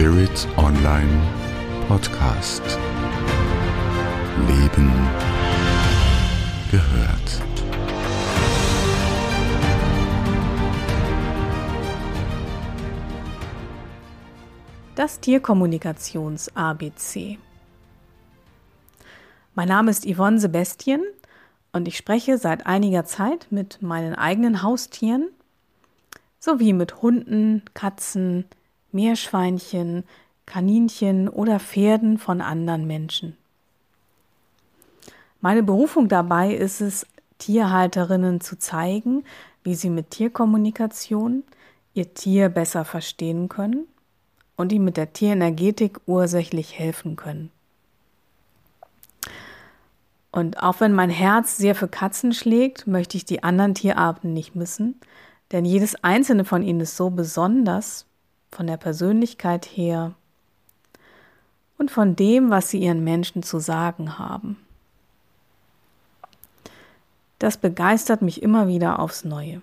Spirit Online Podcast. Leben gehört. Das Tierkommunikations-ABC. Mein Name ist Yvonne Sebastien und ich spreche seit einiger Zeit mit meinen eigenen Haustieren sowie mit Hunden, Katzen, Meerschweinchen, Kaninchen oder Pferden von anderen Menschen. Meine Berufung dabei ist es, Tierhalterinnen zu zeigen, wie sie mit Tierkommunikation ihr Tier besser verstehen können und ihm mit der Tierenergetik ursächlich helfen können. Und auch wenn mein Herz sehr für Katzen schlägt, möchte ich die anderen Tierarten nicht missen, denn jedes einzelne von ihnen ist so besonders von der Persönlichkeit her und von dem, was sie ihren Menschen zu sagen haben. Das begeistert mich immer wieder aufs Neue.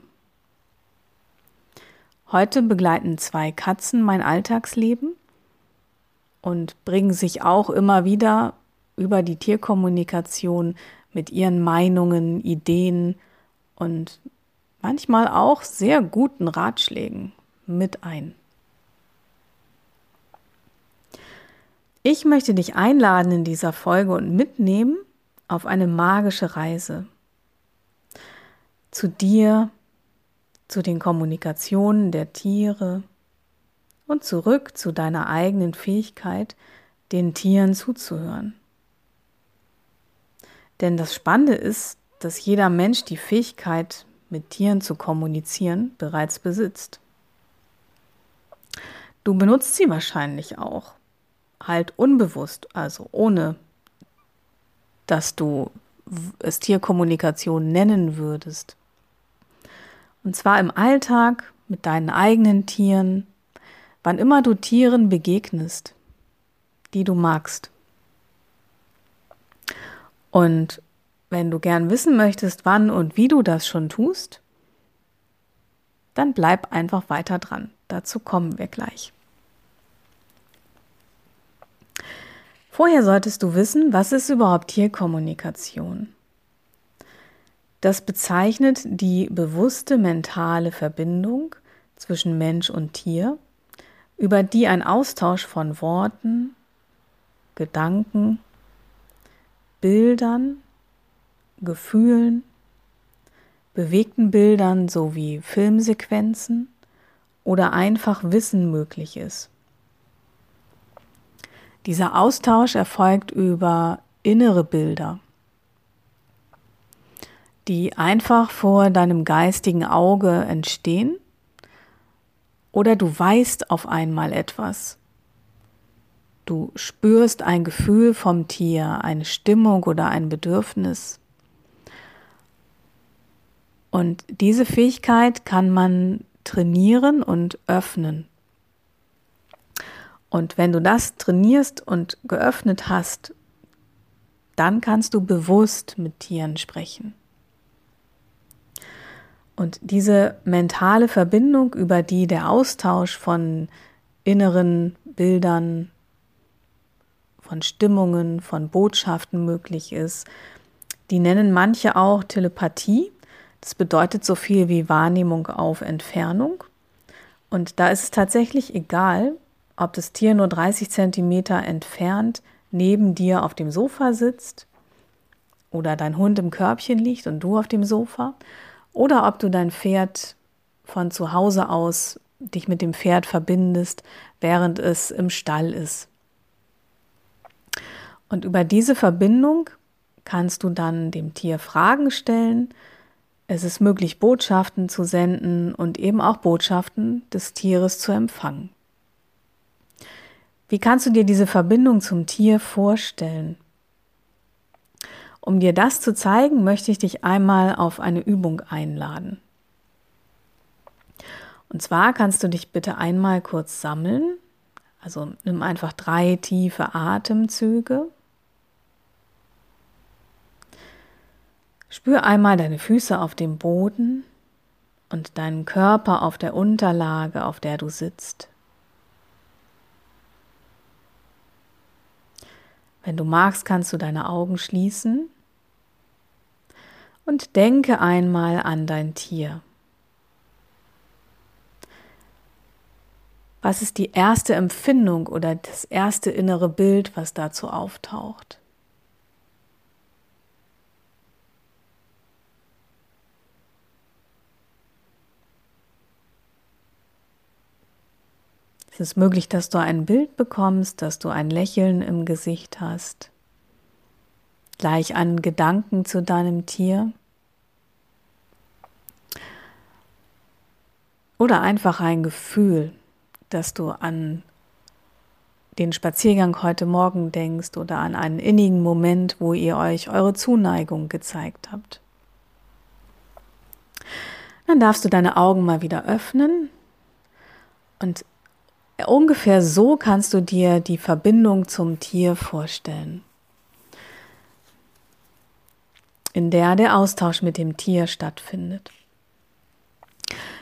Heute begleiten zwei Katzen mein Alltagsleben und bringen sich auch immer wieder über die Tierkommunikation mit ihren Meinungen, Ideen und manchmal auch sehr guten Ratschlägen mit ein. Ich möchte dich einladen in dieser Folge und mitnehmen auf eine magische Reise zu dir, zu den Kommunikationen der Tiere und zurück zu deiner eigenen Fähigkeit, den Tieren zuzuhören. Denn das Spannende ist, dass jeder Mensch die Fähigkeit, mit Tieren zu kommunizieren, bereits besitzt. Du benutzt sie wahrscheinlich auch, halt unbewusst, also ohne dass du es Tierkommunikation nennen würdest. Und zwar im Alltag mit deinen eigenen Tieren, wann immer du Tieren begegnest, die du magst. Und wenn du gern wissen möchtest, wann und wie du das schon tust, dann bleib einfach weiter dran. Dazu kommen wir gleich. Vorher solltest du wissen, was ist überhaupt Tierkommunikation? Das bezeichnet die bewusste mentale Verbindung zwischen Mensch und Tier, über die ein Austausch von Worten, Gedanken, Bildern, Gefühlen, bewegten Bildern sowie Filmsequenzen oder einfach Wissen möglich ist. Dieser Austausch erfolgt über innere Bilder, die einfach vor deinem geistigen Auge entstehen oder du weißt auf einmal etwas Du spürst ein Gefühl vom Tier, eine Stimmung oder ein Bedürfnis. Und diese Fähigkeit kann man trainieren und öffnen. Und wenn du das trainierst und geöffnet hast, dann kannst du bewusst mit Tieren sprechen. Und diese mentale Verbindung, über die der Austausch von inneren Bildern, von Stimmungen, von Botschaften möglich ist. Die nennen manche auch Telepathie. Das bedeutet so viel wie Wahrnehmung auf Entfernung. Und da ist es tatsächlich egal, ob das Tier nur 30 Zentimeter entfernt neben dir auf dem Sofa sitzt oder dein Hund im Körbchen liegt und du auf dem Sofa oder ob du dein Pferd von zu Hause aus dich mit dem Pferd verbindest, während es im Stall ist. Und über diese Verbindung kannst du dann dem Tier Fragen stellen. Es ist möglich, Botschaften zu senden und eben auch Botschaften des Tieres zu empfangen. Wie kannst du dir diese Verbindung zum Tier vorstellen? Um dir das zu zeigen, möchte ich dich einmal auf eine Übung einladen. Und zwar kannst du dich bitte einmal kurz sammeln. Also nimm einfach drei tiefe Atemzüge Spür einmal deine Füße auf dem Boden und deinen Körper auf der Unterlage, auf der du sitzt. Wenn du magst, kannst du deine Augen schließen und denke einmal an dein Tier. Was ist die erste Empfindung oder das erste innere Bild, was dazu auftaucht? Es ist möglich, dass du ein Bild bekommst, dass du ein Lächeln im Gesicht hast, gleich einen Gedanken zu deinem Tier. Oder einfach ein Gefühl, dass du an den Spaziergang heute Morgen denkst oder an einen innigen Moment, wo ihr euch eure Zuneigung gezeigt habt. Dann darfst du deine Augen mal wieder öffnen und ungefähr so kannst du dir die Verbindung zum Tier vorstellen, in der der Austausch mit dem Tier stattfindet.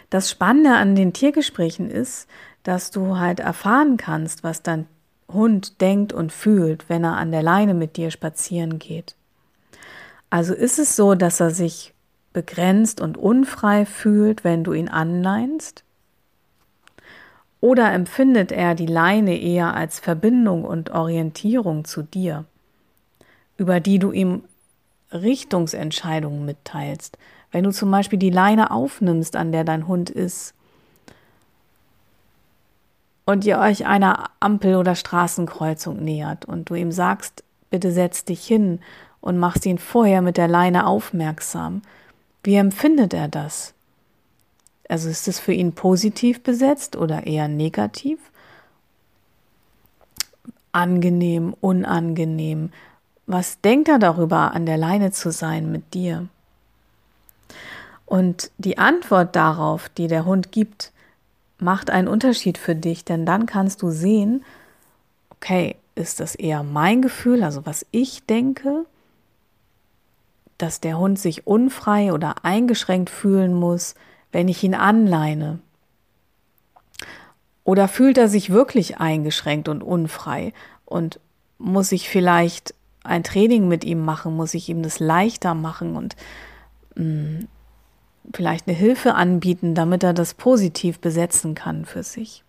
Das Spannende an den Tiergesprächen ist, dass du halt erfahren kannst, was dein Hund denkt und fühlt, wenn er an der Leine mit dir spazieren geht. Also ist es so, dass er sich begrenzt und unfrei fühlt, wenn du ihn anleinst? Oder empfindet er die Leine eher als Verbindung und Orientierung zu dir, über die du ihm Richtungsentscheidungen mitteilst? Wenn du zum Beispiel die Leine aufnimmst, an der dein Hund ist, und ihr euch einer Ampel oder Straßenkreuzung nähert und du ihm sagst, bitte setz dich hin und machst ihn vorher mit der Leine aufmerksam, wie empfindet er das? Also ist es für ihn positiv besetzt oder eher negativ? Angenehm, unangenehm? Was denkt er darüber, an der Leine zu sein mit dir? Und die Antwort darauf, die der Hund gibt, macht einen Unterschied für dich, denn dann kannst du sehen, okay, ist das eher mein Gefühl, also was ich denke, dass der Hund sich unfrei oder eingeschränkt fühlen muss, wenn ich ihn anleine? Oder fühlt er sich wirklich eingeschränkt und unfrei und muss ich vielleicht ein Training mit ihm machen, muss ich ihm das leichter machen und mh, mm, vielleicht eine Hilfe anbieten, damit er das positiv besetzen kann für sich.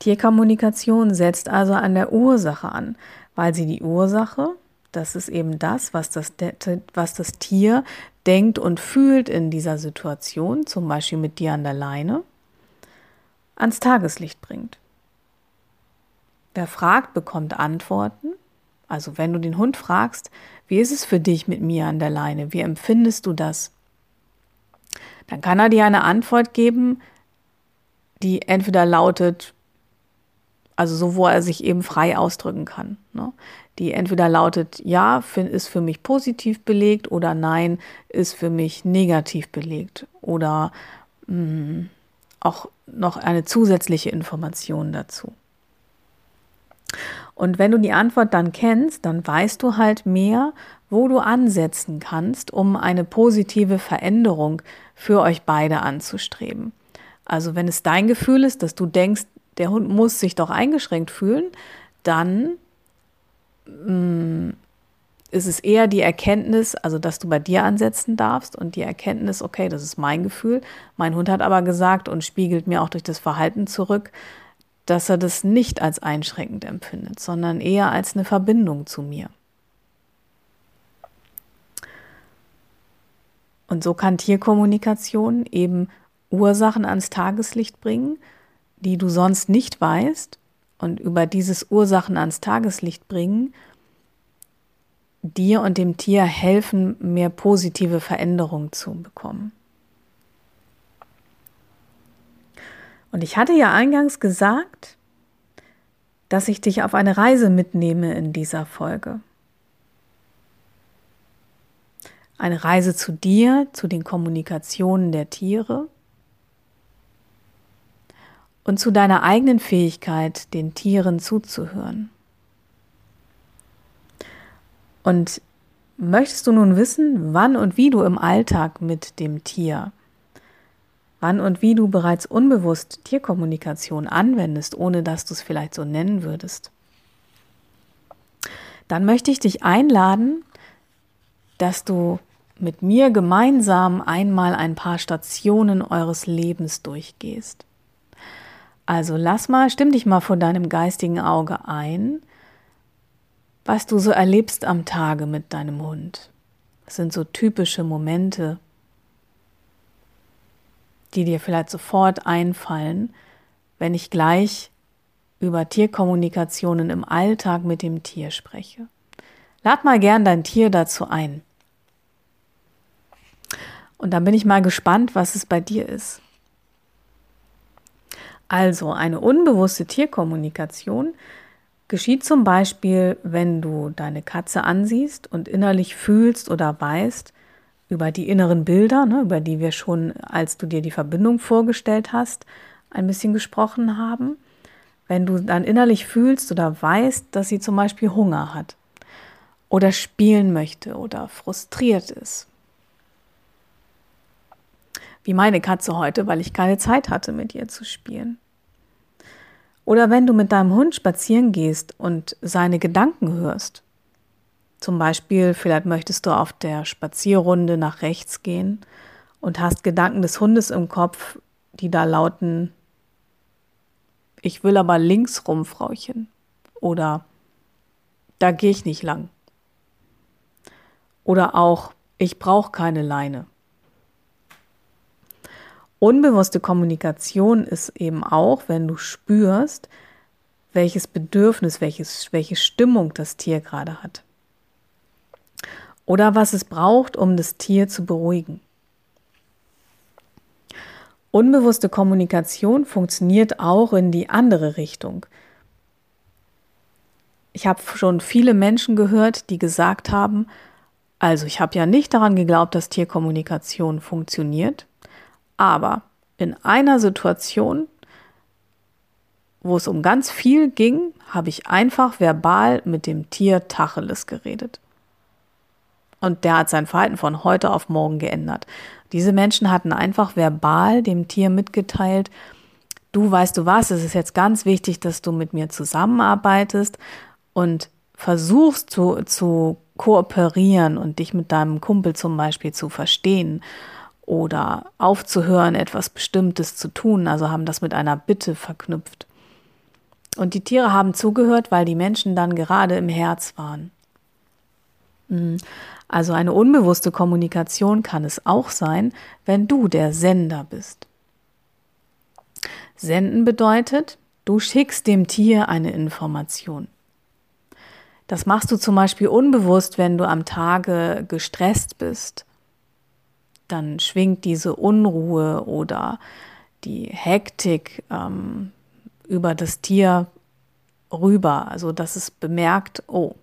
Tierkommunikation setzt also an der Ursache an, weil sie die Ursache, das ist eben das, was das, was das Tier denkt und fühlt in dieser Situation, zum Beispiel mit dir an der Leine, ans Tageslicht bringt. Wer fragt, bekommt Antworten. Also wenn du den Hund fragst, wie ist es für dich mit mir an der Leine? Wie empfindest du das? dann kann er dir eine Antwort geben, die entweder lautet, also so, wo er sich eben frei ausdrücken kann. Ne? Die entweder lautet, ja, ist für mich positiv belegt oder nein, ist für mich negativ belegt. Oder mh, hm, auch noch eine zusätzliche Information dazu. Und wenn du die Antwort dann kennst, dann weißt du halt mehr, wo du ansetzen kannst, um eine positive Veränderung für euch beide anzustreben. Also wenn es dein Gefühl ist, dass du denkst, der Hund muss sich doch eingeschränkt fühlen, dann mh, mm, ist es eher die Erkenntnis, also dass du bei dir ansetzen darfst und die Erkenntnis, okay, das ist mein Gefühl. Mein Hund hat aber gesagt und spiegelt mir auch durch das Verhalten zurück, dass er das nicht als einschränkend empfindet, sondern eher als eine Verbindung zu mir. Und so kann Tierkommunikation eben Ursachen ans Tageslicht bringen, die du sonst nicht weißt. Und über dieses Ursachen ans Tageslicht bringen, dir und dem Tier helfen, mehr positive Veränderungen zu bekommen. Und ich hatte ja eingangs gesagt, dass ich dich auf eine Reise mitnehme in dieser Folge. Eine Reise zu dir, zu den Kommunikationen der Tiere und zu deiner eigenen Fähigkeit, den Tieren zuzuhören. Und möchtest du nun wissen, wann und wie du im Alltag mit dem Tier, wann und wie du bereits unbewusst Tierkommunikation anwendest, ohne dass du es vielleicht so nennen würdest? dann möchte ich dich einladen, dass du mit mir gemeinsam einmal ein paar Stationen eures Lebens durchgehst. Also lass mal, stimm dich mal vor deinem geistigen Auge ein, was du so erlebst am Tage mit deinem Hund. Das sind so typische Momente, die dir vielleicht sofort einfallen, wenn ich gleich über Tierkommunikationen im Alltag mit dem Tier spreche. Lad mal gern dein Tier dazu ein. Und dann bin ich mal gespannt, was es bei dir ist. Also eine unbewusste Tierkommunikation geschieht zum Beispiel, wenn du deine Katze ansiehst und innerlich fühlst oder weißt über die inneren Bilder, ne, über die wir schon, als du dir die Verbindung vorgestellt hast, ein bisschen gesprochen haben. Wenn du dann innerlich fühlst oder weißt, dass sie zum Beispiel Hunger hat oder spielen möchte oder frustriert ist wie meine Katze heute, weil ich keine Zeit hatte, mit ihr zu spielen. Oder wenn du mit deinem Hund spazieren gehst und seine Gedanken hörst. Zum Beispiel, vielleicht möchtest du auf der Spazierrunde nach rechts gehen und hast Gedanken des Hundes im Kopf, die da lauten, ich will aber links rum, Frauchen. Oder da gehe ich nicht lang. Oder auch, ich brauche keine Leine. Unbewusste Kommunikation ist eben auch, wenn du spürst, welches Bedürfnis, welches, welche Stimmung das Tier gerade hat. Oder was es braucht, um das Tier zu beruhigen. Unbewusste Kommunikation funktioniert auch in die andere Richtung. Ich habe schon viele Menschen gehört, die gesagt haben, also ich habe ja nicht daran geglaubt, dass Tierkommunikation funktioniert. Aber in einer Situation, wo es um ganz viel ging, habe ich einfach verbal mit dem Tier Tacheles geredet. Und der hat sein Verhalten von heute auf morgen geändert. Diese Menschen hatten einfach verbal dem Tier mitgeteilt, du weißt du was, es ist jetzt ganz wichtig, dass du mit mir zusammenarbeitest und versuchst zu, zu kooperieren und dich mit deinem Kumpel zum Beispiel zu verstehen oder aufzuhören, etwas Bestimmtes zu tun, also haben das mit einer Bitte verknüpft. Und die Tiere haben zugehört, weil die Menschen dann gerade im Herz waren. Mhm. Also eine unbewusste Kommunikation kann es auch sein, wenn du der Sender bist. Senden bedeutet, du schickst dem Tier eine Information. Das machst du zum Beispiel unbewusst, wenn du am Tage gestresst bist dann schwingt diese Unruhe oder die Hektik ähm, über das Tier rüber. Also dass es bemerkt, oh,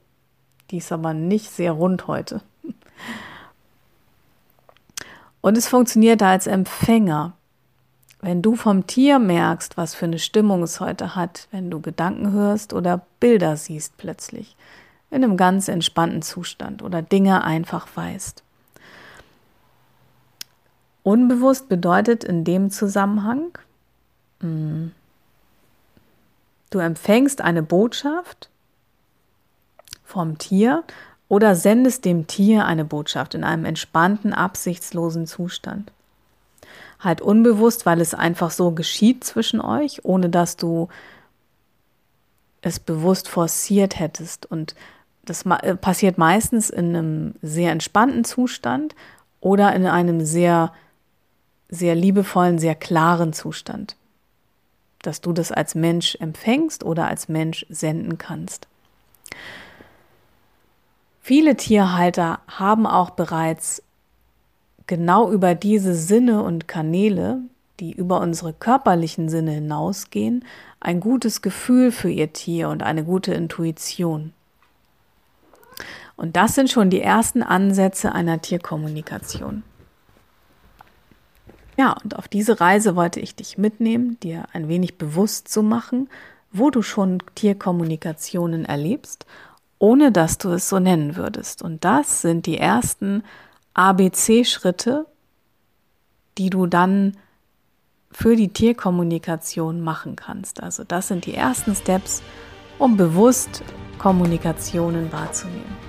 die ist aber nicht sehr rund heute. Und es funktioniert als Empfänger. Wenn du vom Tier merkst, was für eine Stimmung es heute hat, wenn du Gedanken hörst oder Bilder siehst plötzlich, in einem ganz entspannten Zustand oder Dinge einfach weißt. Unbewusst bedeutet in dem Zusammenhang, mm, du empfängst eine Botschaft vom Tier oder sendest dem Tier eine Botschaft in einem entspannten, absichtslosen Zustand. Halt unbewusst, weil es einfach so geschieht zwischen euch, ohne dass du es bewusst forciert hättest. Und das äh, passiert meistens in einem sehr entspannten Zustand oder in einem sehr sehr liebevollen, sehr klaren Zustand, dass du das als Mensch empfängst oder als Mensch senden kannst. Viele Tierhalter haben auch bereits genau über diese Sinne und Kanäle, die über unsere körperlichen Sinne hinausgehen, ein gutes Gefühl für ihr Tier und eine gute Intuition. Und das sind schon die ersten Ansätze einer Tierkommunikation. Ja, und auf diese Reise wollte ich dich mitnehmen, dir ein wenig bewusst zu machen, wo du schon Tierkommunikationen erlebst, ohne dass du es so nennen würdest. Und das sind die ersten ABC-Schritte, die du dann für die Tierkommunikation machen kannst. Also das sind die ersten Steps, um bewusst Kommunikationen wahrzunehmen.